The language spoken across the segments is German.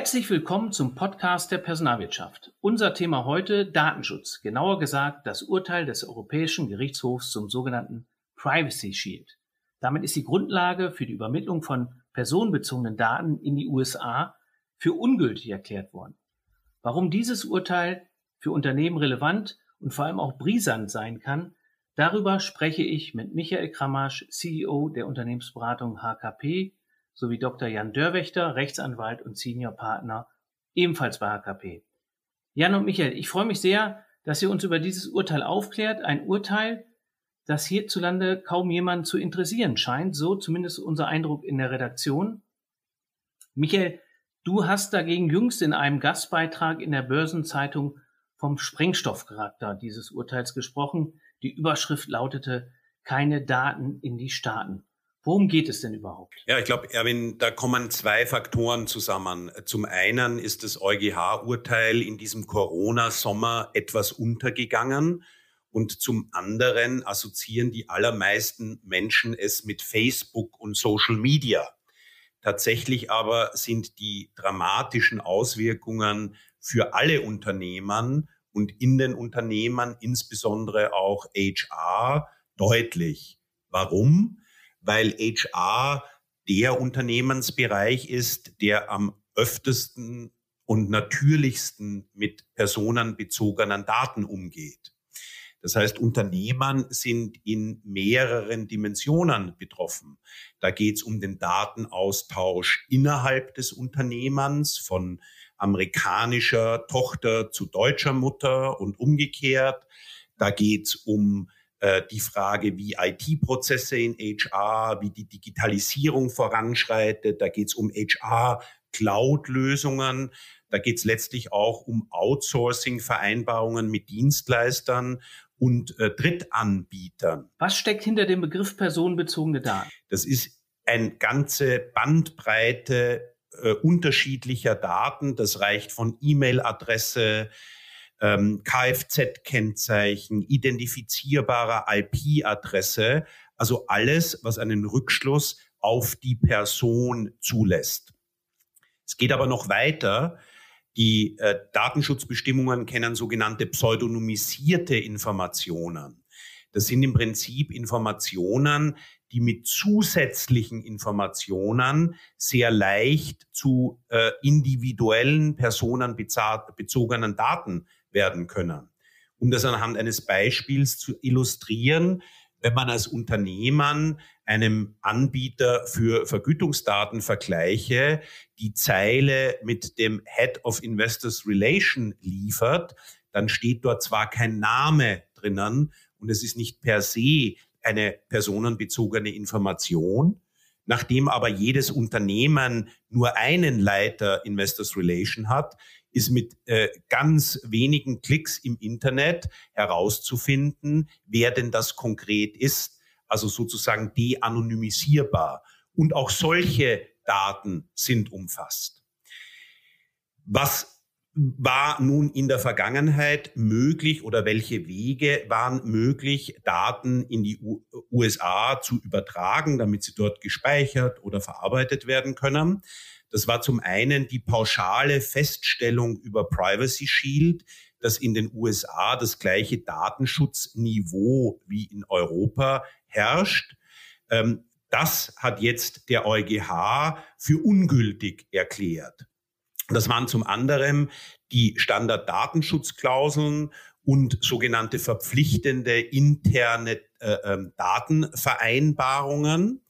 Herzlich willkommen zum Podcast der Personalwirtschaft. Unser Thema heute Datenschutz, genauer gesagt das Urteil des Europäischen Gerichtshofs zum sogenannten Privacy Shield. Damit ist die Grundlage für die Übermittlung von personenbezogenen Daten in die USA für ungültig erklärt worden. Warum dieses Urteil für Unternehmen relevant und vor allem auch brisant sein kann, darüber spreche ich mit Michael Kramasch, CEO der Unternehmensberatung HKP sowie Dr. Jan Dörwächter, Rechtsanwalt und Seniorpartner, ebenfalls bei HKP. Jan und Michael, ich freue mich sehr, dass ihr uns über dieses Urteil aufklärt. Ein Urteil, das hierzulande kaum jemanden zu interessieren scheint, so zumindest unser Eindruck in der Redaktion. Michael, du hast dagegen jüngst in einem Gastbeitrag in der Börsenzeitung vom Sprengstoffcharakter dieses Urteils gesprochen. Die Überschrift lautete Keine Daten in die Staaten. Worum geht es denn überhaupt? Ja, ich glaube, Erwin, da kommen zwei Faktoren zusammen. Zum einen ist das EuGH-Urteil in diesem Corona-Sommer etwas untergegangen. Und zum anderen assoziieren die allermeisten Menschen es mit Facebook und Social Media. Tatsächlich aber sind die dramatischen Auswirkungen für alle Unternehmen und in den Unternehmen, insbesondere auch HR, deutlich. Warum? Weil HR der Unternehmensbereich ist, der am öftesten und natürlichsten mit personenbezogenen Daten umgeht. Das heißt, Unternehmen sind in mehreren Dimensionen betroffen. Da geht es um den Datenaustausch innerhalb des Unternehmens von amerikanischer Tochter zu deutscher Mutter und umgekehrt. Da geht es um äh, die Frage, wie IT-Prozesse in HR, wie die Digitalisierung voranschreitet. Da geht es um HR, Cloud-Lösungen. Da geht es letztlich auch um Outsourcing-Vereinbarungen mit Dienstleistern und äh, Drittanbietern. Was steckt hinter dem Begriff personenbezogene Daten? Das ist eine ganze Bandbreite äh, unterschiedlicher Daten. Das reicht von E-Mail-Adresse, ähm, Kfz-Kennzeichen, identifizierbarer IP-Adresse, also alles, was einen Rückschluss auf die Person zulässt. Es geht aber noch weiter. Die äh, Datenschutzbestimmungen kennen sogenannte pseudonymisierte Informationen. Das sind im Prinzip Informationen, die mit zusätzlichen Informationen sehr leicht zu äh, individuellen personenbezogenen Daten werden können. Um das anhand eines Beispiels zu illustrieren, wenn man als Unternehmen einem Anbieter für Vergütungsdaten vergleiche, die Zeile mit dem Head of Investors Relation liefert, dann steht dort zwar kein Name drinnen und es ist nicht per se eine personenbezogene Information, nachdem aber jedes Unternehmen nur einen Leiter Investors Relation hat, ist mit äh, ganz wenigen Klicks im Internet herauszufinden, wer denn das konkret ist, also sozusagen de-anonymisierbar. Und auch solche Daten sind umfasst. Was war nun in der Vergangenheit möglich oder welche Wege waren möglich, Daten in die USA zu übertragen, damit sie dort gespeichert oder verarbeitet werden können? Das war zum einen die pauschale Feststellung über Privacy Shield, dass in den USA das gleiche Datenschutzniveau wie in Europa herrscht. Ähm, das hat jetzt der EuGH für ungültig erklärt. Das waren zum anderen die Standarddatenschutzklauseln und sogenannte verpflichtende interne äh, ähm, Datenvereinbarungen.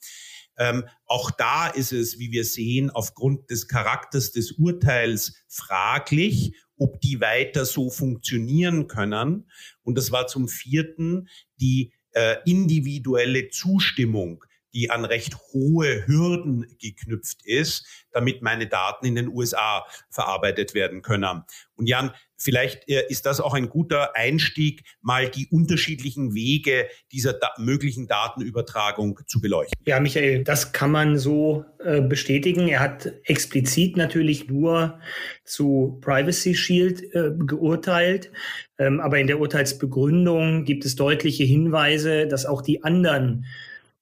Ähm, auch da ist es, wie wir sehen, aufgrund des Charakters des Urteils fraglich, ob die weiter so funktionieren können. Und das war zum vierten die äh, individuelle Zustimmung die an recht hohe Hürden geknüpft ist, damit meine Daten in den USA verarbeitet werden können. Und Jan, vielleicht äh, ist das auch ein guter Einstieg, mal die unterschiedlichen Wege dieser da möglichen Datenübertragung zu beleuchten. Ja, Michael, das kann man so äh, bestätigen. Er hat explizit natürlich nur zu Privacy Shield äh, geurteilt. Ähm, aber in der Urteilsbegründung gibt es deutliche Hinweise, dass auch die anderen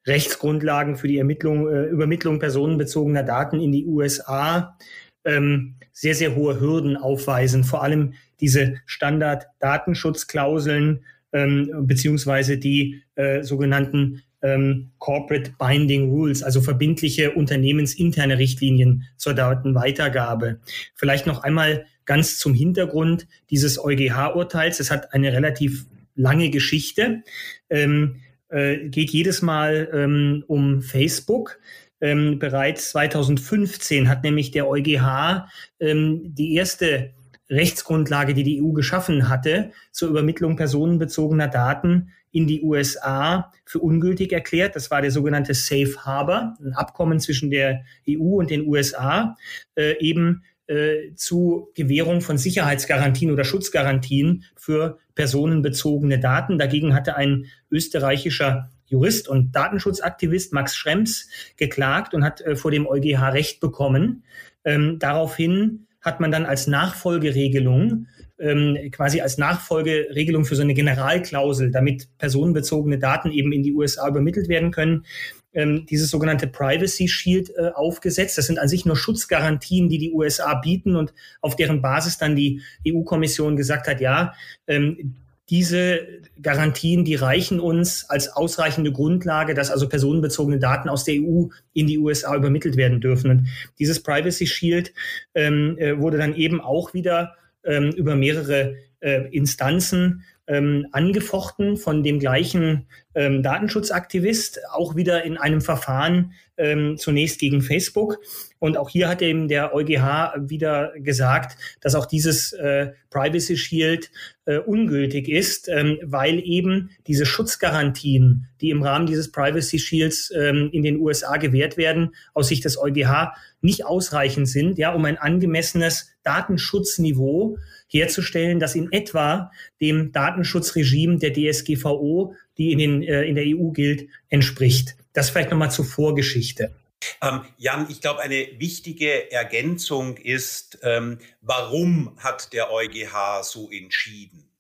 Rechtsgrundlagen für die Ermittlung, äh, Übermittlung personenbezogener Daten in die USA ähm, sehr, sehr hohe Hürden aufweisen, vor allem diese Standard-Datenschutzklauseln ähm, beziehungsweise die äh, sogenannten ähm, Corporate Binding Rules, also verbindliche unternehmensinterne Richtlinien zur Datenweitergabe. Vielleicht noch einmal ganz zum Hintergrund dieses EuGH-Urteils. Es hat eine relativ lange Geschichte, ähm, äh, geht jedes Mal ähm, um Facebook. Ähm, bereits 2015 hat nämlich der EuGH ähm, die erste Rechtsgrundlage, die die EU geschaffen hatte, zur Übermittlung personenbezogener Daten in die USA für ungültig erklärt. Das war der sogenannte Safe Harbor, ein Abkommen zwischen der EU und den USA, äh, eben äh, zu Gewährung von Sicherheitsgarantien oder Schutzgarantien für personenbezogene Daten. Dagegen hatte ein österreichischer Jurist und Datenschutzaktivist Max Schrems geklagt und hat äh, vor dem EuGH Recht bekommen. Ähm, daraufhin hat man dann als Nachfolgeregelung, ähm, quasi als Nachfolgeregelung für so eine Generalklausel, damit personenbezogene Daten eben in die USA übermittelt werden können, ähm, dieses sogenannte Privacy Shield äh, aufgesetzt. Das sind an sich nur Schutzgarantien, die die USA bieten und auf deren Basis dann die EU-Kommission gesagt hat, ja, ähm, diese Garantien, die reichen uns als ausreichende Grundlage, dass also personenbezogene Daten aus der EU in die USA übermittelt werden dürfen. Und dieses Privacy Shield ähm, äh, wurde dann eben auch wieder ähm, über mehrere äh, Instanzen ähm, angefochten von dem gleichen ähm, Datenschutzaktivist, auch wieder in einem Verfahren ähm, zunächst gegen Facebook. Und auch hier hat eben der EuGH wieder gesagt, dass auch dieses äh, Privacy Shield äh, ungültig ist, ähm, weil eben diese Schutzgarantien, die im Rahmen dieses Privacy Shields ähm, in den USA gewährt werden, aus Sicht des EuGH nicht ausreichend sind, ja, um ein angemessenes Datenschutzniveau herzustellen, das in etwa dem Datenschutzregime der DSGVO, die in, den, äh, in der EU gilt, entspricht. Das vielleicht nochmal zur Vorgeschichte. Ähm, Jan, ich glaube, eine wichtige Ergänzung ist, ähm, warum hat der EuGH so entschieden?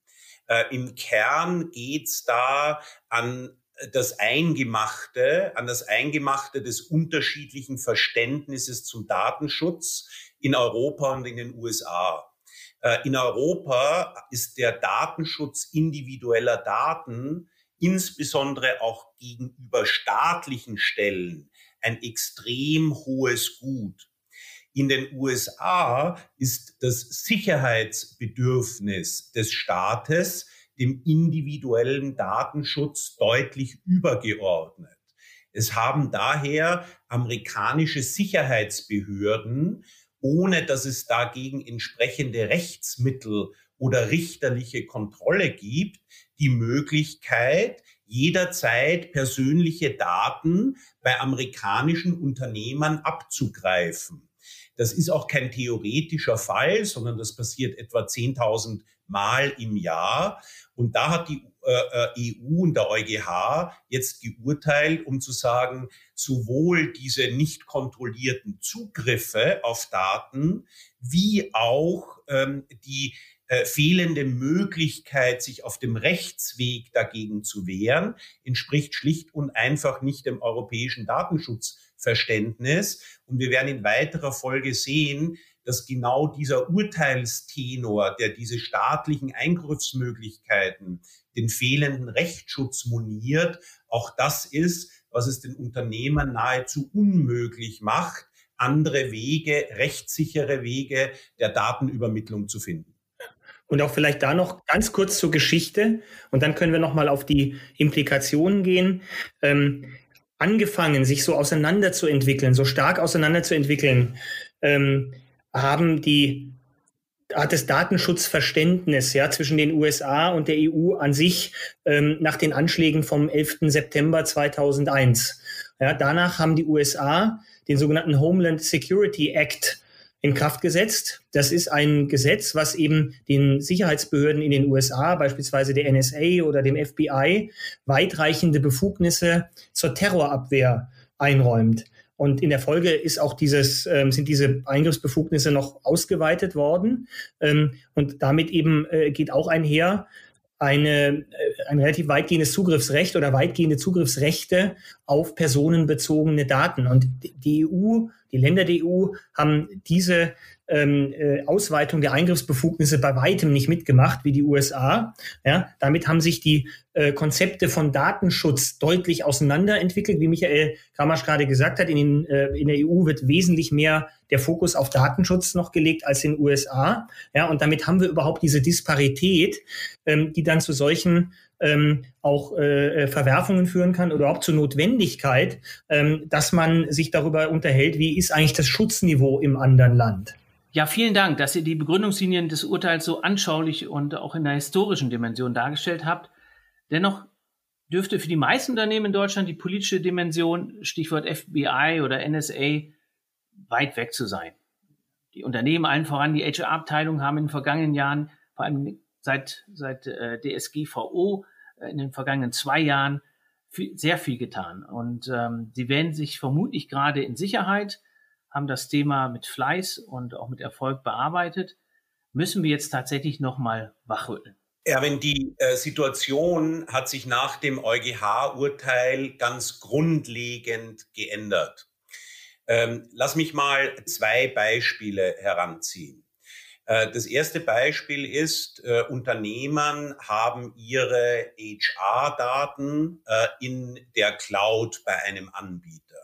Äh, Im Kern geht's da an das Eingemachte, an das Eingemachte des unterschiedlichen Verständnisses zum Datenschutz in Europa und in den USA. Äh, in Europa ist der Datenschutz individueller Daten insbesondere auch gegenüber staatlichen Stellen ein extrem hohes Gut. In den USA ist das Sicherheitsbedürfnis des Staates dem individuellen Datenschutz deutlich übergeordnet. Es haben daher amerikanische Sicherheitsbehörden ohne dass es dagegen entsprechende Rechtsmittel oder richterliche Kontrolle gibt, die Möglichkeit, jederzeit persönliche Daten bei amerikanischen Unternehmern abzugreifen. Das ist auch kein theoretischer Fall, sondern das passiert etwa 10.000 Mal im Jahr. Und da hat die EU und der EuGH jetzt geurteilt, um zu sagen, sowohl diese nicht kontrollierten Zugriffe auf Daten wie auch ähm, die äh, fehlende Möglichkeit, sich auf dem Rechtsweg dagegen zu wehren, entspricht schlicht und einfach nicht dem europäischen Datenschutzverständnis. Und wir werden in weiterer Folge sehen, dass genau dieser Urteilstenor, der diese staatlichen Eingriffsmöglichkeiten, den fehlenden Rechtsschutz moniert, auch das ist, was es den Unternehmern nahezu unmöglich macht, andere Wege, rechtssichere Wege der Datenübermittlung zu finden. Und auch vielleicht da noch ganz kurz zur Geschichte und dann können wir noch mal auf die Implikationen gehen. Ähm, angefangen, sich so auseinanderzuentwickeln, so stark auseinanderzuentwickeln, ähm, haben die hat das Datenschutzverständnis ja, zwischen den USA und der EU an sich ähm, nach den Anschlägen vom 11. September 2001. Ja, danach haben die USA den sogenannten Homeland Security Act in Kraft gesetzt. Das ist ein Gesetz, was eben den Sicherheitsbehörden in den USA, beispielsweise der NSA oder dem FBI, weitreichende Befugnisse zur Terrorabwehr einräumt. Und in der Folge ist auch dieses, ähm, sind diese Eingriffsbefugnisse noch ausgeweitet worden. Ähm, und damit eben äh, geht auch einher eine, äh, ein relativ weitgehendes Zugriffsrecht oder weitgehende Zugriffsrechte auf personenbezogene Daten. Und die EU Die Länder der EU haben diese ähm, äh, Ausweitung der Eingriffsbefugnisse bei weitem nicht mitgemacht wie die USA. Ja, damit haben sich die äh, Konzepte von Datenschutz deutlich auseinanderentwickelt. Wie Michael Kramasch gerade gesagt hat, in, den, äh, in der EU wird wesentlich mehr der Fokus auf Datenschutz noch gelegt als in den USA. Ja, und damit haben wir überhaupt diese Disparität, ähm, die dann zu solchen ähm, auch äh, Verwerfungen führen kann oder auch zur Notwendigkeit, ähm, dass man sich darüber unterhält, wie ist eigentlich das Schutzniveau im anderen Land. Ja, vielen Dank, dass ihr die Begründungslinien des Urteils so anschaulich und auch in der historischen Dimension dargestellt habt. Dennoch dürfte für die meisten Unternehmen in Deutschland die politische Dimension, Stichwort FBI oder NSA, weit weg zu sein. Die Unternehmen, allen voran die HR-Abteilung, haben in den vergangenen Jahren, vor allem seit, seit äh, DSGVO, äh, in den vergangenen zwei Jahren, viel, sehr viel getan. Und ähm, sie wählen sich vermutlich gerade in Sicherheit, haben das Thema mit Fleiß und auch mit Erfolg bearbeitet. Müssen wir jetzt tatsächlich nochmal wachrütteln? Erwin, die äh, Situation hat sich nach dem EuGH-Urteil ganz grundlegend geändert. Ähm, lass mich mal zwei Beispiele heranziehen. Äh, das erste Beispiel ist, äh, Unternehmen haben ihre HR-Daten äh, in der Cloud bei einem Anbieter.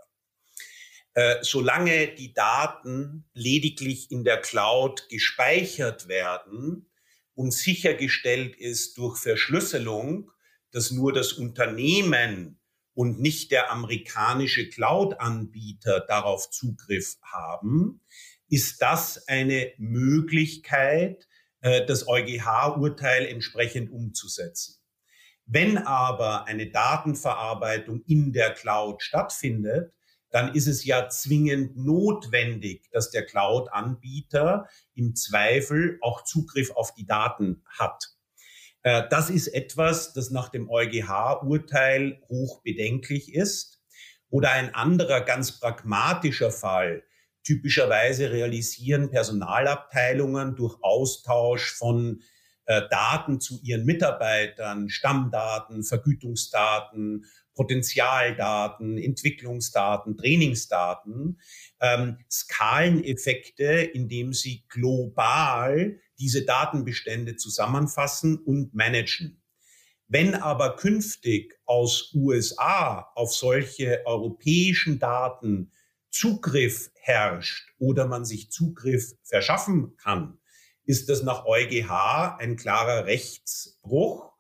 Solange die Daten lediglich in der Cloud gespeichert werden und sichergestellt ist durch Verschlüsselung, dass nur das Unternehmen und nicht der amerikanische Cloud-Anbieter darauf Zugriff haben, ist das eine Möglichkeit, äh, das EuGH-Urteil entsprechend umzusetzen. Wenn aber eine Datenverarbeitung in der Cloud stattfindet, dann ist es ja zwingend notwendig, dass der Cloud-Anbieter im Zweifel auch Zugriff auf die Daten hat. Äh, das ist etwas, das nach dem EuGH-Urteil hoch bedenklich ist. Oder ein anderer ganz pragmatischer Fall. Typischerweise realisieren Personalabteilungen durch Austausch von äh, Daten zu ihren Mitarbeitern, Stammdaten, Vergütungsdaten, Potenzialdaten, Entwicklungsdaten, Trainingsdaten, ähm, Skaleneffekte, indem sie global diese Datenbestände zusammenfassen und managen. Wenn aber künftig aus USA auf solche europäischen Daten Zugriff herrscht oder man sich Zugriff verschaffen kann, ist das nach EuGH ein klarer Rechtsbruch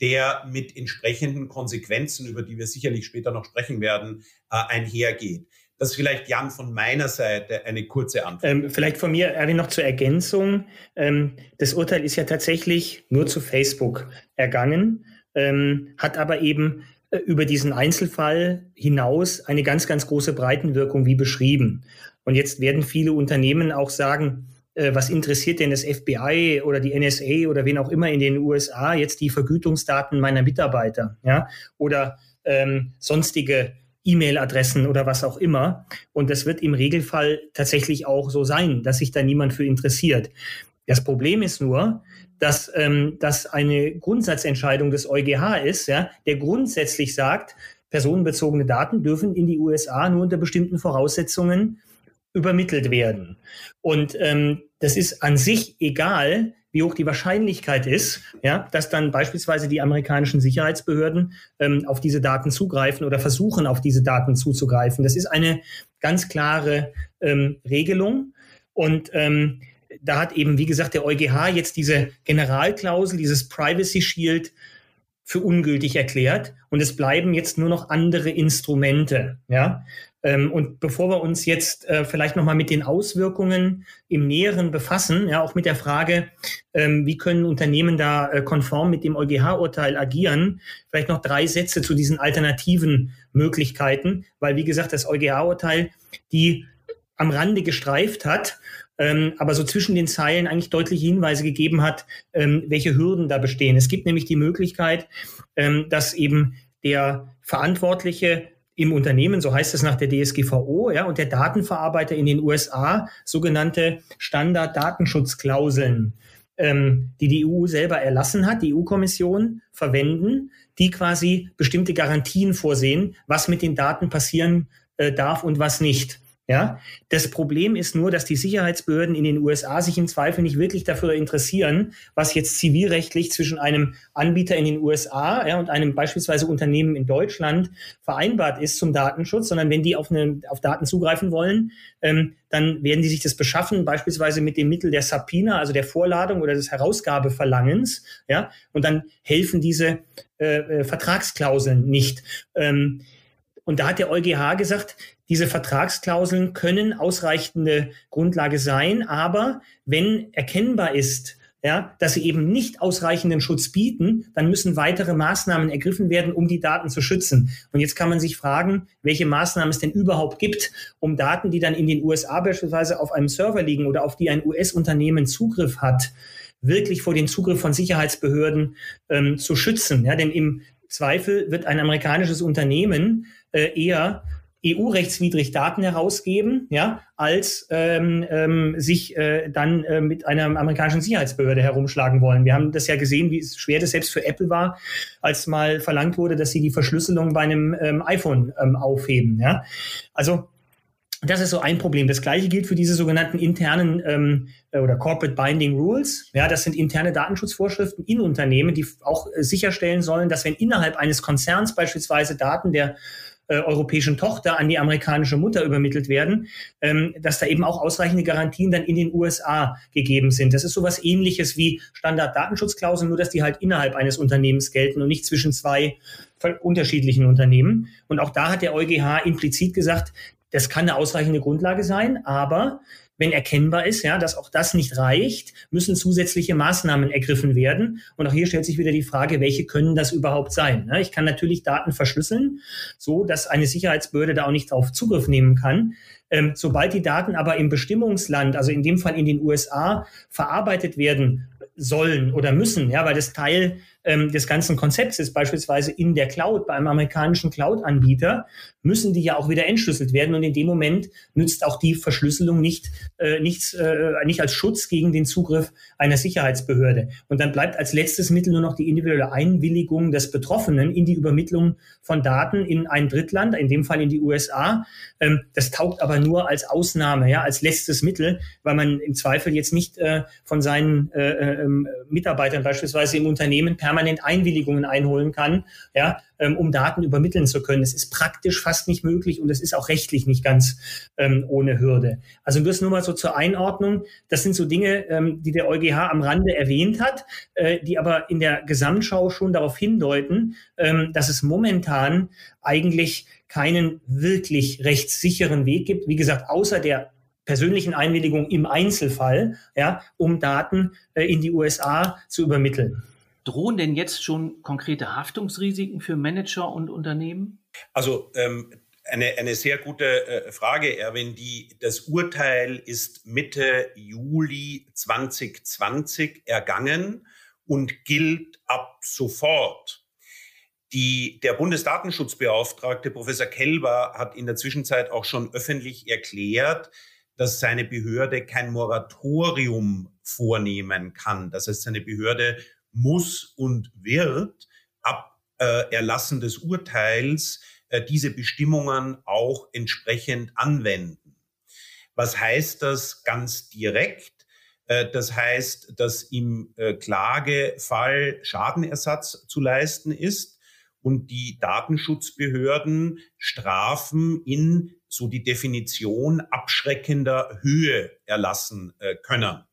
der mit entsprechenden Konsequenzen, über die wir sicherlich später noch sprechen werden, äh, einhergeht. Das ist vielleicht, Jan, von meiner Seite eine kurze Antwort. Ähm, vielleicht von mir, Erwin, noch zur Ergänzung. Ähm, das Urteil ist ja tatsächlich nur zu Facebook ergangen, ähm, hat aber eben über diesen Einzelfall hinaus eine ganz, ganz große Breitenwirkung, wie beschrieben. Und jetzt werden viele Unternehmen auch sagen, äh, was interessiert denn das FBI oder die NSA oder wen auch immer in den USA jetzt die Vergütungsdaten meiner Mitarbeiter, ja, oder ähm, sonstige E-Mail-Adressen oder was auch immer. Und das wird im Regelfall tatsächlich auch so sein, dass sich da niemand für interessiert. Das Problem ist nur, dass ähm, das eine Grundsatzentscheidung des EuGH ist, ja, der grundsätzlich sagt, personenbezogene Daten dürfen in die USA nur unter bestimmten Voraussetzungen übermittelt werden. Und ähm, das ist an sich egal, wie hoch die Wahrscheinlichkeit ist, ja, dass dann beispielsweise die amerikanischen Sicherheitsbehörden ähm, auf diese Daten zugreifen oder versuchen, auf diese Daten zuzugreifen. Das ist eine ganz klare ähm, Regelung. Und ähm, da hat eben, wie gesagt, der EuGH jetzt diese Generalklausel, dieses Privacy Shield für ungültig erklärt. Und es bleiben jetzt nur noch andere Instrumente. Ja? Ähm, und bevor wir uns jetzt äh, vielleicht nochmal mit den Auswirkungen im Näheren befassen, ja, auch mit der Frage, ähm, wie können Unternehmen da äh, konform mit dem EuGH-Urteil agieren, vielleicht noch drei Sätze zu diesen alternativen Möglichkeiten, weil, wie gesagt, das EuGH-Urteil die am Rande gestreift hat, ähm, aber so zwischen den Zeilen eigentlich deutliche Hinweise gegeben hat, ähm, welche Hürden da bestehen. Es gibt nämlich die Möglichkeit, ähm, dass eben der Verantwortliche im Unternehmen, so heißt es nach der DSGVO, ja, und der Datenverarbeiter in den USA sogenannte Standard-Datenschutzklauseln, ähm, die die EU selber erlassen hat, die EU-Kommission verwenden, die quasi bestimmte Garantien vorsehen, was mit den Daten passieren äh, darf und was nicht. Ja, das Problem ist nur, dass die Sicherheitsbehörden in den USA sich im Zweifel nicht wirklich dafür interessieren, was jetzt zivilrechtlich zwischen einem Anbieter in den USA ja, und einem beispielsweise Unternehmen in Deutschland vereinbart ist zum Datenschutz, sondern wenn die auf, eine, auf Daten zugreifen wollen, ähm, dann werden die sich das beschaffen, beispielsweise mit dem Mittel der Subpoena, also der Vorladung oder des Herausgabeverlangens, ja, und dann helfen diese äh, äh, Vertragsklauseln nicht. Ähm, und da hat der EuGH gesagt, diese Vertragsklauseln können ausreichende Grundlage sein, aber wenn erkennbar ist, ja, dass sie eben nicht ausreichenden Schutz bieten, dann müssen weitere Maßnahmen ergriffen werden, um die Daten zu schützen. Und jetzt kann man sich fragen, welche Maßnahmen es denn überhaupt gibt, um Daten, die dann in den USA beispielsweise auf einem Server liegen oder auf die ein US-Unternehmen Zugriff hat, wirklich vor dem Zugriff von Sicherheitsbehörden ähm, zu schützen. Ja, denn im Zweifel wird ein amerikanisches Unternehmen äh, eher EU-rechtswidrig Daten herausgeben, ja, als ähm, ähm, sich äh, dann äh, mit einer amerikanischen Sicherheitsbehörde herumschlagen wollen. Wir haben das ja gesehen, wie schwer das selbst für Apple war, als mal verlangt wurde, dass sie die Verschlüsselung bei einem ähm, iPhone ähm, aufheben. Ja, also das ist so ein Problem. Das gleiche gilt für diese sogenannten internen ähm, äh, oder Corporate Binding Rules. Ja, das sind interne Datenschutzvorschriften in Unternehmen, die auch äh, sicherstellen sollen, dass wenn innerhalb eines Konzerns beispielsweise Daten der äh, europäischen Tochter an die amerikanische Mutter übermittelt werden, ähm, dass da eben auch ausreichende Garantien dann in den USA gegeben sind. Das ist sowas ähnliches wie Standard-Datenschutzklauseln, nur dass die halt innerhalb eines Unternehmens gelten und nicht zwischen zwei unterschiedlichen Unternehmen. Und auch da hat der EuGH implizit gesagt, das kann eine ausreichende Grundlage sein, aber wenn erkennbar ist, ja, dass auch das nicht reicht, müssen zusätzliche Maßnahmen ergriffen werden. Und auch hier stellt sich wieder die Frage, welche können das überhaupt sein? Ne? Ich kann natürlich Daten verschlüsseln, so dass eine Sicherheitsbehörde da auch nicht darauf Zugriff nehmen kann. Ähm, sobald die Daten aber im Bestimmungsland, also in dem Fall in den USA, verarbeitet werden sollen oder müssen, ja, weil das Teil ähm, des ganzen Konzepts ist, beispielsweise in der Cloud, bei einem amerikanischen Cloud-Anbieter, müssen die ja auch wieder entschlüsselt werden. Und in dem Moment nützt auch die Verschlüsselung nicht, äh, nichts, äh, nicht als Schutz gegen den Zugriff einer Sicherheitsbehörde. Und dann bleibt als letztes Mittel nur noch die individuelle Einwilligung des Betroffenen in die Übermittlung von Daten in ein Drittland, in dem Fall in die USA. Ähm, das taugt aber nur als Ausnahme, ja, als letztes Mittel, weil man im Zweifel jetzt nicht äh, von seinen äh, äh, ähm, Mitarbeitern beispielsweise im Unternehmen permanent Einwilligungen einholen kann, ja, ähm, um Daten übermitteln zu können. Es ist praktisch fast nicht möglich und es ist auch rechtlich nicht ganz ähm, ohne Hürde. Also das nur mal so zur Einordnung. Das sind so Dinge, ähm, die der EuGH am Rande erwähnt hat, äh, die aber in der Gesamtschau schon darauf hindeuten, ähm, dass es momentan eigentlich keinen wirklich rechtssicheren Weg gibt. Wie gesagt, außer der persönlichen Einwilligung im Einzelfall, ja, um Daten äh, in die USA zu übermitteln. Drohen denn jetzt schon konkrete Haftungsrisiken für Manager und Unternehmen? Also ähm, eine, eine sehr gute äh, Frage, Erwin. Die, das Urteil ist Mitte Juli 2020 ergangen und gilt ab sofort. Die, der Bundesdatenschutzbeauftragte Professor Kelber hat in der Zwischenzeit auch schon öffentlich erklärt, dass seine Behörde kein Moratorium vornehmen kann. Das heißt, seine Behörde muss und wird ab äh, Erlassen des Urteils äh, diese Bestimmungen auch entsprechend anwenden. Was heißt das ganz direkt? Äh, das heißt, dass im äh, Klagefall Schadenersatz zu leisten ist und die Datenschutzbehörden Strafen in so die Definition abschreckender Höhe erlassen äh, können.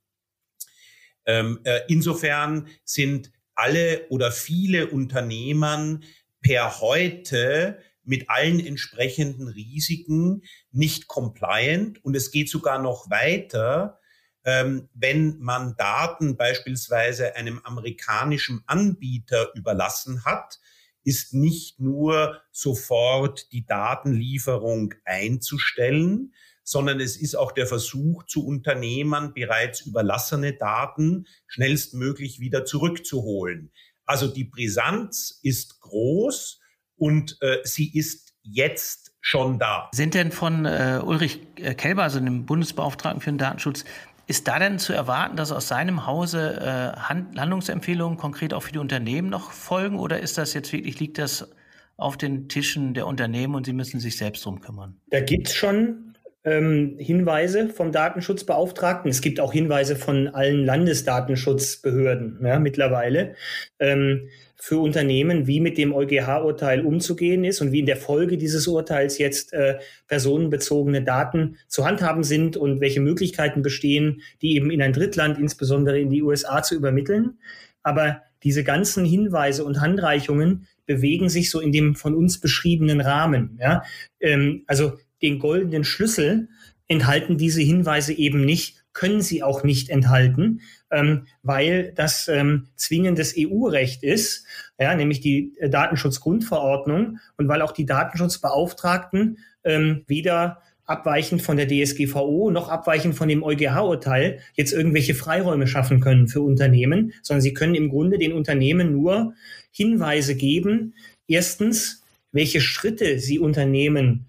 Ähm, äh, insofern sind alle oder viele Unternehmen per heute mit allen entsprechenden Risiken nicht compliant. Und es geht sogar noch weiter, ähm, wenn man Daten beispielsweise einem amerikanischen Anbieter überlassen hat, ist nicht nur sofort die Datenlieferung einzustellen, sondern es ist auch der Versuch zu Unternehmern, bereits überlassene Daten schnellstmöglich wieder zurückzuholen. Also die Brisanz ist groß und äh, sie ist jetzt schon da. Sind denn von äh, Ulrich äh, Kelber, also dem Bundesbeauftragten für den Datenschutz, ist da denn zu erwarten, dass aus seinem Hause äh, Handlungsempfehlungen konkret auch für die Unternehmen noch folgen? Oder ist das jetzt wirklich, liegt das auf den Tischen der Unternehmen und sie müssen sich selbst drum kümmern? Da gibt es schon ähm, Hinweise vom Datenschutzbeauftragten. Es gibt auch Hinweise von allen Landesdatenschutzbehörden ja, mittlerweile. Ähm, für Unternehmen, wie mit dem EuGH-Urteil umzugehen ist und wie in der Folge dieses Urteils jetzt äh, personenbezogene Daten zu handhaben sind und welche Möglichkeiten bestehen, die eben in ein Drittland, insbesondere in die USA, zu übermitteln. Aber diese ganzen Hinweise und Handreichungen bewegen sich so in dem von uns beschriebenen Rahmen. Ja? Ähm, also den goldenen Schlüssel enthalten diese Hinweise eben nicht, können sie auch nicht enthalten, ähm, weil das ähm, zwingendes EU-Recht ist, ja, nämlich die äh, Datenschutzgrundverordnung und weil auch die Datenschutzbeauftragten ähm, weder abweichend von der DSGVO noch abweichend von dem EuGH-Urteil jetzt irgendwelche Freiräume schaffen können für Unternehmen, sondern sie können im Grunde den Unternehmen nur Hinweise geben. Erstens, welche Schritte sie unternehmen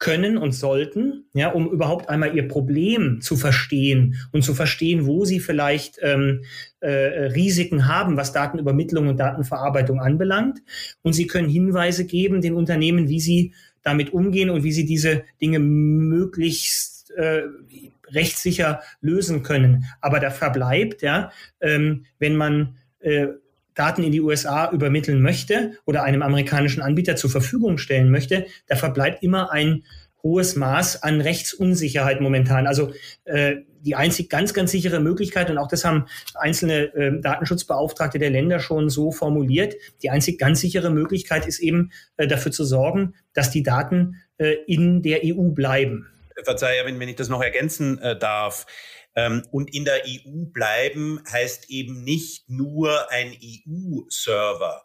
können und sollten, ja, um überhaupt einmal ihr Problem zu verstehen und zu verstehen, wo sie vielleicht ähm, äh, Risiken haben, was Datenübermittlung und Datenverarbeitung anbelangt. Und sie können Hinweise geben den Unternehmen, wie sie damit umgehen und wie sie diese Dinge möglichst äh, rechtssicher lösen können. Aber da verbleibt, ja, ähm, wenn man äh, Daten in die USA übermitteln möchte oder einem amerikanischen Anbieter zur Verfügung stellen möchte, da verbleibt immer ein hohes Maß an Rechtsunsicherheit momentan. Also äh, die einzig ganz, ganz sichere Möglichkeit, und auch das haben einzelne äh, Datenschutzbeauftragte der Länder schon so formuliert, die einzig ganz sichere Möglichkeit ist eben äh, dafür zu sorgen, dass die Daten äh, in der EU bleiben. Verzeih, wenn, ich das noch ergänzen äh, darf. Ähm, und in der EU bleiben heißt eben nicht nur ein EU-Server.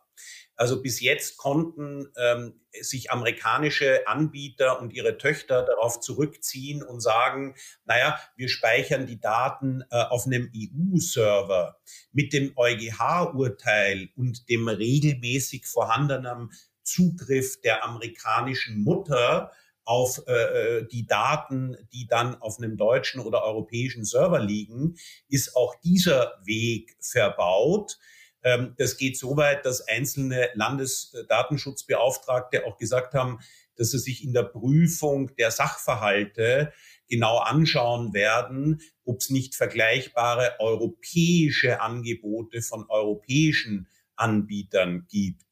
Also bis jetzt konnten ähm, sich amerikanische Anbieter und ihre Töchter darauf zurückziehen und sagen, naja, wir speichern die Daten äh, auf einem EU-Server. Mit dem EuGH-Urteil und dem regelmäßig vorhandenen Zugriff der amerikanischen Mutter auf äh, äh, die Daten, die dann auf einem deutschen oder europäischen Server liegen, ist auch dieser Weg verbaut. Ähm, das geht so weit, dass einzelne Landesdatenschutzbeauftragte auch gesagt haben, dass sie sich in der Prüfung der Sachverhalte genau anschauen werden, ob es nicht vergleichbare europäische Angebote von europäischen Anbietern gibt.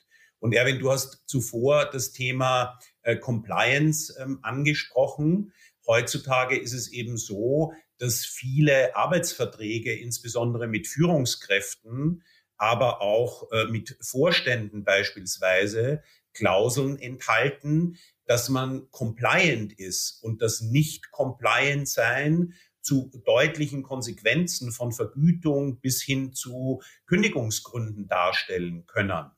Und Erwin, du hast zuvor das Thema äh, Compliance ähm, angesprochen. Heutzutage ist es eben so, dass viele Arbeitsverträge, insbesondere mit Führungskräften, aber auch äh, mit Vorständen beispielsweise, Klauseln enthalten, dass man compliant ist und das nicht compliant sein zu deutlichen Konsequenzen von Vergütung bis hin zu Kündigungsgründen darstellen können.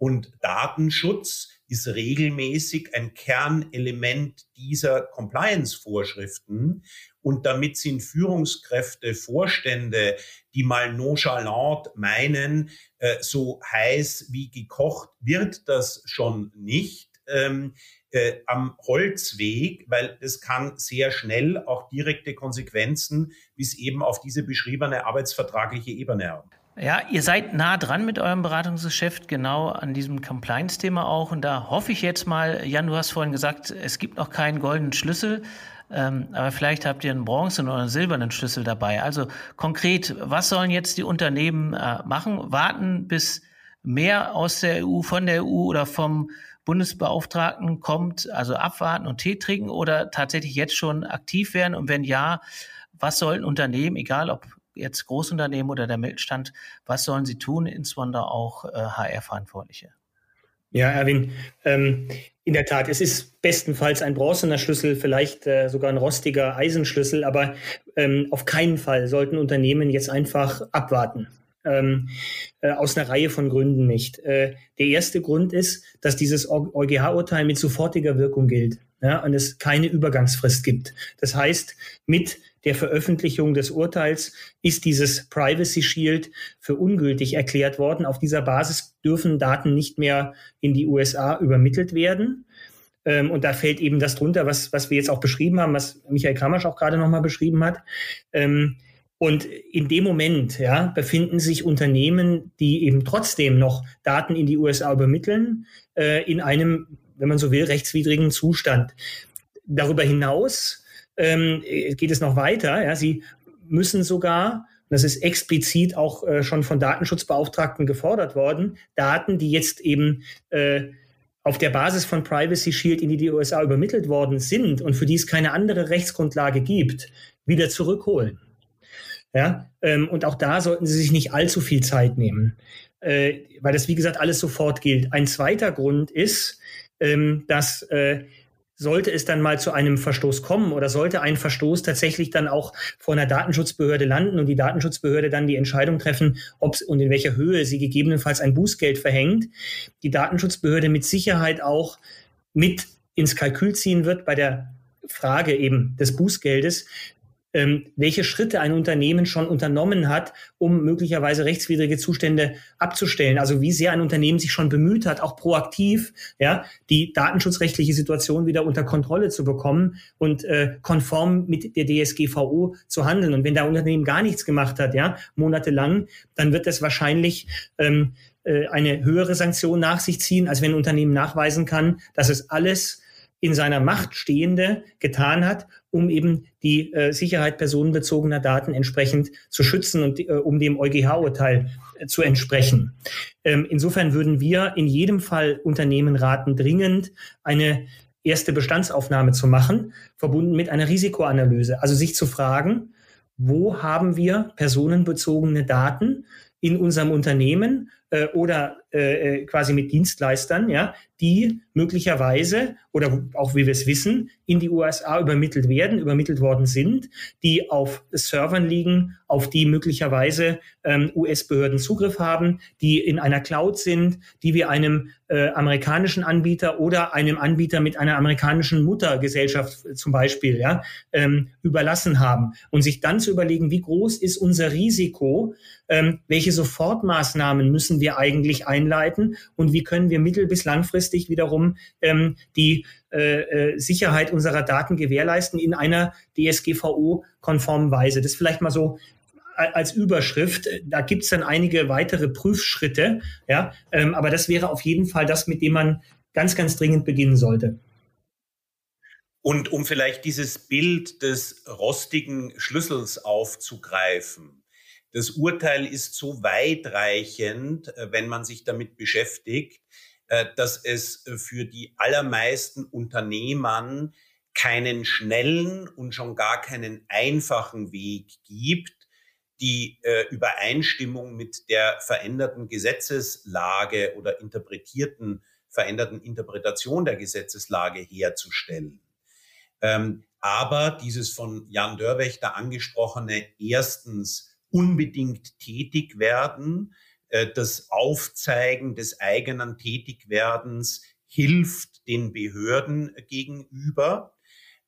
Und Datenschutz ist regelmäßig ein Kernelement dieser Compliance-Vorschriften. Und damit sind Führungskräfte, Vorstände, die mal nonchalant meinen, äh, so heiß wie gekocht wird das schon nicht, ähm, äh, am Holzweg, weil es kann sehr schnell auch direkte Konsequenzen bis eben auf diese beschriebene arbeitsvertragliche Ebene haben. Ja, ihr seid nah dran mit eurem Beratungsgeschäft, genau an diesem Compliance-Thema auch. Und da hoffe ich jetzt mal, Jan, du hast vorhin gesagt, es gibt noch keinen goldenen Schlüssel, ähm, aber vielleicht habt ihr einen bronzenen oder einen silbernen Schlüssel dabei. Also konkret, was sollen jetzt die Unternehmen äh, machen? Warten, bis mehr aus der EU, von der EU oder vom Bundesbeauftragten kommt, also abwarten und Tee trinken oder tatsächlich jetzt schon aktiv werden? Und wenn ja, was sollten Unternehmen, egal ob jetzt Großunternehmen oder der Mittelstand, was sollen sie tun, insbesondere auch äh, HR-Verantwortliche? Ja, Erwin, ähm, in der Tat, es ist bestenfalls ein bronzener Schlüssel, vielleicht äh, sogar ein rostiger Eisenschlüssel, aber ähm, auf keinen Fall sollten Unternehmen jetzt einfach abwarten. Ähm, äh, aus einer Reihe von Gründen nicht. Äh, der erste Grund ist, dass dieses EuGH-Urteil mit sofortiger Wirkung gilt ja, und es keine Übergangsfrist gibt. Das heißt, mit der Veröffentlichung des Urteils ist dieses Privacy Shield für ungültig erklärt worden. Auf dieser Basis dürfen Daten nicht mehr in die USA übermittelt werden. Ähm, und da fällt eben das drunter, was, was wir jetzt auch beschrieben haben, was Michael Kramasch auch gerade nochmal beschrieben hat. Ähm, und in dem Moment ja, befinden sich Unternehmen, die eben trotzdem noch Daten in die USA übermitteln, äh, in einem, wenn man so will, rechtswidrigen Zustand. Darüber hinaus ähm, geht es noch weiter. Ja, sie müssen sogar das ist explizit auch äh, schon von Datenschutzbeauftragten gefordert worden, Daten, die jetzt eben äh, auf der Basis von Privacy Shield in die USA übermittelt worden sind und für die es keine andere Rechtsgrundlage gibt, wieder zurückholen. Ja, ähm, und auch da sollten Sie sich nicht allzu viel Zeit nehmen, äh, weil das, wie gesagt, alles sofort gilt. Ein zweiter Grund ist, ähm, dass äh, sollte es dann mal zu einem Verstoß kommen oder sollte ein Verstoß tatsächlich dann auch vor einer Datenschutzbehörde landen und die Datenschutzbehörde dann die Entscheidung treffen, ob und in welcher Höhe sie gegebenenfalls ein Bußgeld verhängt, die Datenschutzbehörde mit Sicherheit auch mit ins Kalkül ziehen wird bei der Frage eben des Bußgeldes, ähm, welche Schritte ein Unternehmen schon unternommen hat, um möglicherweise rechtswidrige Zustände abzustellen. Also wie sehr ein Unternehmen sich schon bemüht hat, auch proaktiv ja, die datenschutzrechtliche Situation wieder unter Kontrolle zu bekommen und äh, konform mit der DSGVO zu handeln. Und wenn der Unternehmen gar nichts gemacht hat, ja, monatelang, dann wird das wahrscheinlich ähm, äh, eine höhere Sanktion nach sich ziehen, als wenn ein Unternehmen nachweisen kann, dass es alles in seiner Macht Stehende getan hat, um eben die äh, Sicherheit personenbezogener Daten entsprechend zu schützen und äh, um dem EuGH-Urteil äh, zu entsprechen. Ähm, insofern würden wir in jedem Fall Unternehmen raten, dringend eine erste Bestandsaufnahme zu machen, verbunden mit einer Risikoanalyse. Also sich zu fragen, wo haben wir personenbezogene Daten in unserem Unternehmen äh, oder äh, äh, quasi mit Dienstleistern, ja, die möglicherweise oder auch wie wir es wissen, in die USA übermittelt werden, übermittelt worden sind, die auf Servern liegen, auf die möglicherweise ähm, US-Behörden Zugriff haben, die in einer Cloud sind, die wir einem äh, amerikanischen Anbieter oder einem Anbieter mit einer amerikanischen Muttergesellschaft äh, zum Beispiel ja, ähm, überlassen haben. Und sich dann zu überlegen, wie groß ist unser Risiko, ähm, welche Sofortmaßnahmen müssen wir eigentlich einleiten und wie können wir mittel- bis langfristig wiederum ähm, die äh, äh Sicherheit unserer Daten gewährleisten in einer DSGVO-konformen Weise. Das vielleicht mal so als Überschrift. Da gibt es dann einige weitere Prüfschritte, ja, ähm, aber das wäre auf jeden Fall das, mit dem man ganz, ganz dringend beginnen sollte. Und um vielleicht dieses Bild des rostigen Schlüssels aufzugreifen, das Urteil ist so weitreichend, äh, wenn man sich damit beschäftigt, äh, dass es für die allermeisten Unternehmern keinen schnellen und schon gar keinen einfachen Weg gibt, die äh, Übereinstimmung mit der veränderten Gesetzeslage oder interpretierten, veränderten Interpretation der Gesetzeslage herzustellen. Ähm, aber dieses von Jan Dörwächter angesprochene erstens unbedingt tätig werden, äh, das Aufzeigen des eigenen Tätigwerdens hilft den Behörden gegenüber.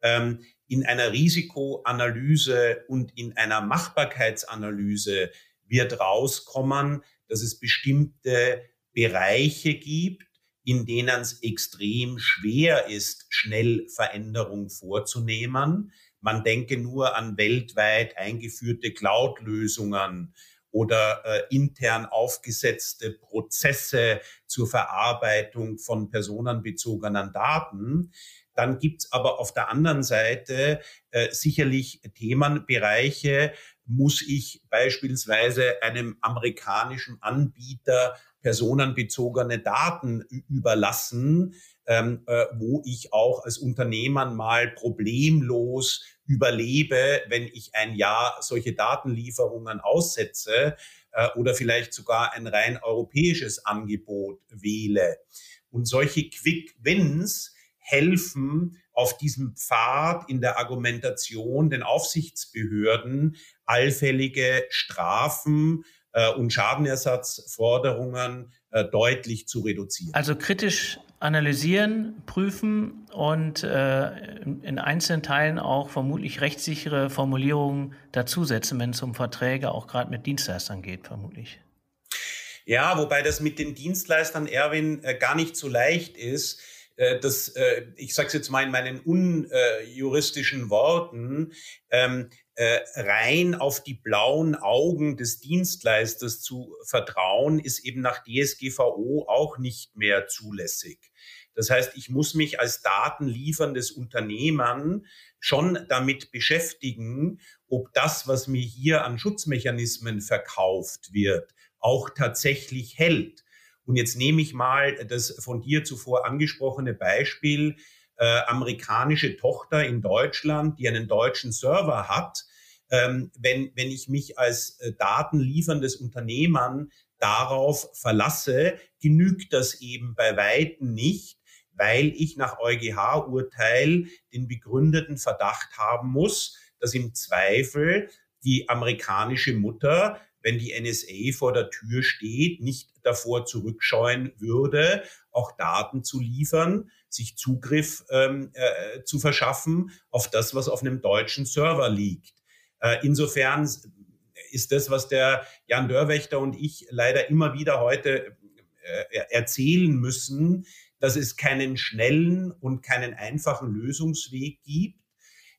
Ähm, in einer Risikoanalyse und in einer Machbarkeitsanalyse wird rauskommen, dass es bestimmte Bereiche gibt, in denen es extrem schwer ist, schnell Veränderung vorzunehmen. Man denke nur an weltweit eingeführte Cloud-Lösungen oder äh, intern aufgesetzte Prozesse zur Verarbeitung von personenbezogenen Daten. Dann gibt's aber auf der anderen Seite äh, sicherlich Themenbereiche, muss ich beispielsweise einem amerikanischen Anbieter personenbezogene Daten überlassen, ähm, äh, wo ich auch als Unternehmer mal problemlos überlebe, wenn ich ein Jahr solche Datenlieferungen aussetze äh, oder vielleicht sogar ein rein europäisches Angebot wähle. Und solche Quick Wins helfen auf diesem Pfad in der Argumentation den Aufsichtsbehörden allfällige Strafen äh, und Schadenersatzforderungen äh, deutlich zu reduzieren. Also kritisch analysieren, prüfen und äh, in einzelnen Teilen auch vermutlich rechtssichere Formulierungen dazusetzen, wenn es um Verträge auch gerade mit Dienstleistern geht, vermutlich. Ja, wobei das mit den Dienstleistern, Erwin, äh, gar nicht so leicht ist äh, das, äh, ich sage es jetzt mal in meinen unjuristischen Worten, ähm, äh, rein auf die blauen Augen des Dienstleisters zu vertrauen, ist eben nach DSGVO auch nicht mehr zulässig. Das heißt, ich muss mich als datenlieferndes Unternehmen schon damit beschäftigen, ob das, was mir hier an Schutzmechanismen verkauft wird, auch tatsächlich hält. Und jetzt nehme ich mal das von dir zuvor angesprochene Beispiel äh, amerikanische Tochter in Deutschland, die einen deutschen Server hat. Ähm, wenn, wenn ich mich als äh, datenlieferndes Unternehmen darauf verlasse, genügt das eben bei Weitem nicht, weil ich nach EuGH-Urteil den begründeten Verdacht haben muss, dass im Zweifel die amerikanische Mutter, wenn die NSA vor der Tür steht, nicht davor zurückscheuen würde, auch Daten zu liefern, sich Zugriff ähm, äh, zu verschaffen auf das, was auf einem deutschen Server liegt. Äh, insofern ist das, was der Jan Dörwächter und ich leider immer wieder heute äh, erzählen müssen, dass es keinen schnellen und keinen einfachen Lösungsweg gibt.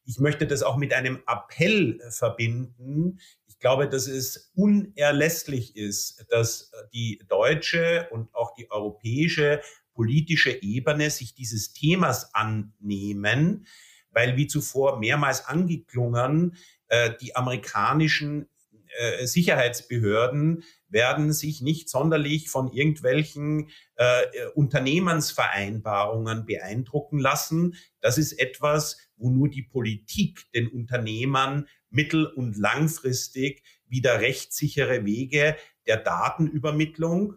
Ich möchte das auch mit einem Appell verbinden. Ich glaube, dass es unerlässlich ist, dass die deutsche und auch die europäische politische Ebene sich dieses Themas annehmen, weil wie zuvor mehrmals angeklungen, äh, die amerikanischen äh, Sicherheitsbehörden werden sich nicht sonderlich von irgendwelchen äh, Unternehmensvereinbarungen beeindrucken lassen. Das ist etwas, wo nur die Politik den Unternehmern mittel- und langfristig wieder rechtssichere Wege der Datenübermittlung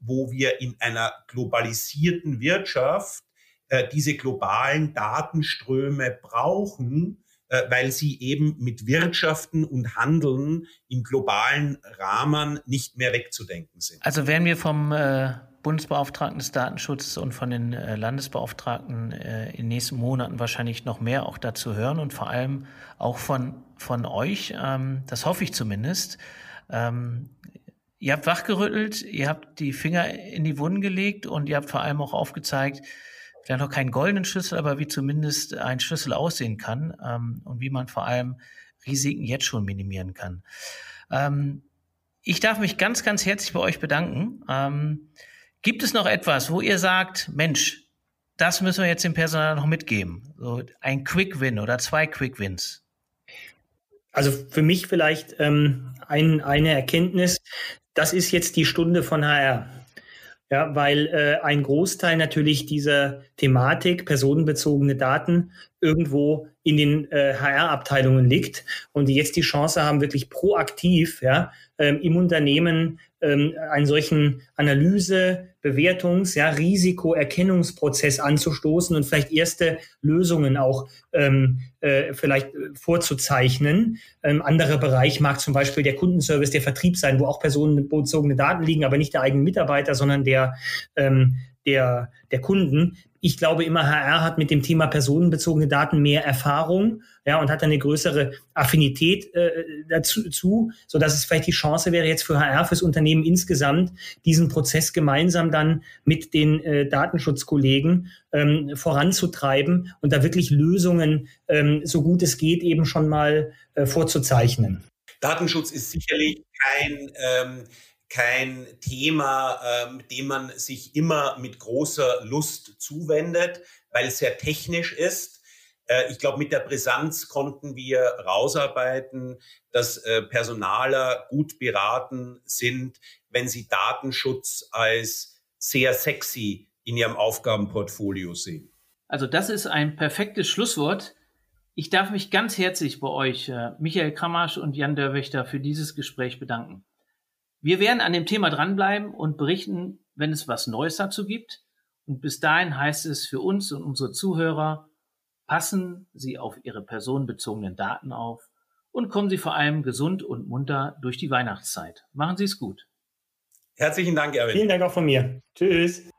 wo wir in einer globalisierten Wirtschaft äh, diese globalen Datenströme brauchen, äh, weil sie eben mit Wirtschaften und Handeln in globalen Rahmen nicht mehr wegzudenken sind. Also werden wir vom äh, Bundesbeauftragten des Datenschutzes und von den äh, Landesbeauftragten äh, in den nächsten Monaten wahrscheinlich noch mehr auch dazu hören und vor allem auch von, von euch, ähm, das hoffe ich zumindest. Ähm, Ihr habt wachgerüttelt, ihr habt die Finger in die Wunden gelegt und ihr habt vor allem auch aufgezeigt, vielleicht noch keinen goldenen Schlüssel, aber wie zumindest ein Schlüssel aussehen kann ähm, und wie man vor allem Risiken jetzt schon minimieren kann. Ähm, ich darf mich ganz, ganz herzlich bei euch bedanken. Ähm, gibt es noch etwas, wo ihr sagt, Mensch, das müssen wir jetzt dem Personal noch mitgeben? So ein Quick Win oder zwei Quick Wins? Also für mich vielleicht ähm, ein, eine Erkenntnis, das ist jetzt die Stunde von HR. Ja, weil äh, ein Großteil natürlich dieser Thematik, personenbezogene Daten, irgendwo in den äh, HR-Abteilungen liegt und die jetzt die Chance haben, wirklich proaktiv ja, ähm, im Unternehmen ähm, einen solchen Analyse, Bewertungs-, ja, Risikoerkennungsprozess anzustoßen und vielleicht erste Lösungen auch ähm, äh, vielleicht vorzuzeichnen. Ähm, anderer Bereich mag zum Beispiel der Kundenservice, der Vertrieb sein, wo auch personenbezogene Daten liegen, aber nicht der eigenen Mitarbeiter, sondern der, ähm, der, der Kunden ich glaube immer, HR hat mit dem Thema personenbezogene Daten mehr Erfahrung, ja, und hat eine größere Affinität äh, dazu, zu, so dass es vielleicht die Chance wäre jetzt für HR, fürs Unternehmen insgesamt, diesen Prozess gemeinsam dann mit den äh, Datenschutzkollegen ähm, voranzutreiben und da wirklich Lösungen, ähm, so gut es geht, eben schon mal äh, vorzuzeichnen. Datenschutz ist sicherlich kein ähm, kein Thema, ähm, dem man sich immer mit großer Lust zuwendet, weil es sehr technisch ist. Äh, ich glaube, mit der Brisanz konnten wir rausarbeiten, dass äh, Personaler gut beraten sind, wenn sie Datenschutz als sehr sexy in ihrem Aufgabenportfolio sehen. Also das ist ein perfektes Schlusswort. Ich darf mich ganz herzlich bei euch, äh, Michael Kramasch und Jan Dörwächter, für dieses Gespräch bedanken. Wir werden an dem Thema dranbleiben und berichten, wenn es was Neues dazu gibt. Und bis dahin heißt es für uns und unsere Zuhörer, passen Sie auf Ihre personenbezogenen Daten auf und kommen Sie vor allem gesund und munter durch die Weihnachtszeit. Machen Sie es gut. Herzlichen Dank, Erwin. Vielen Dank auch von mir. Tschüss.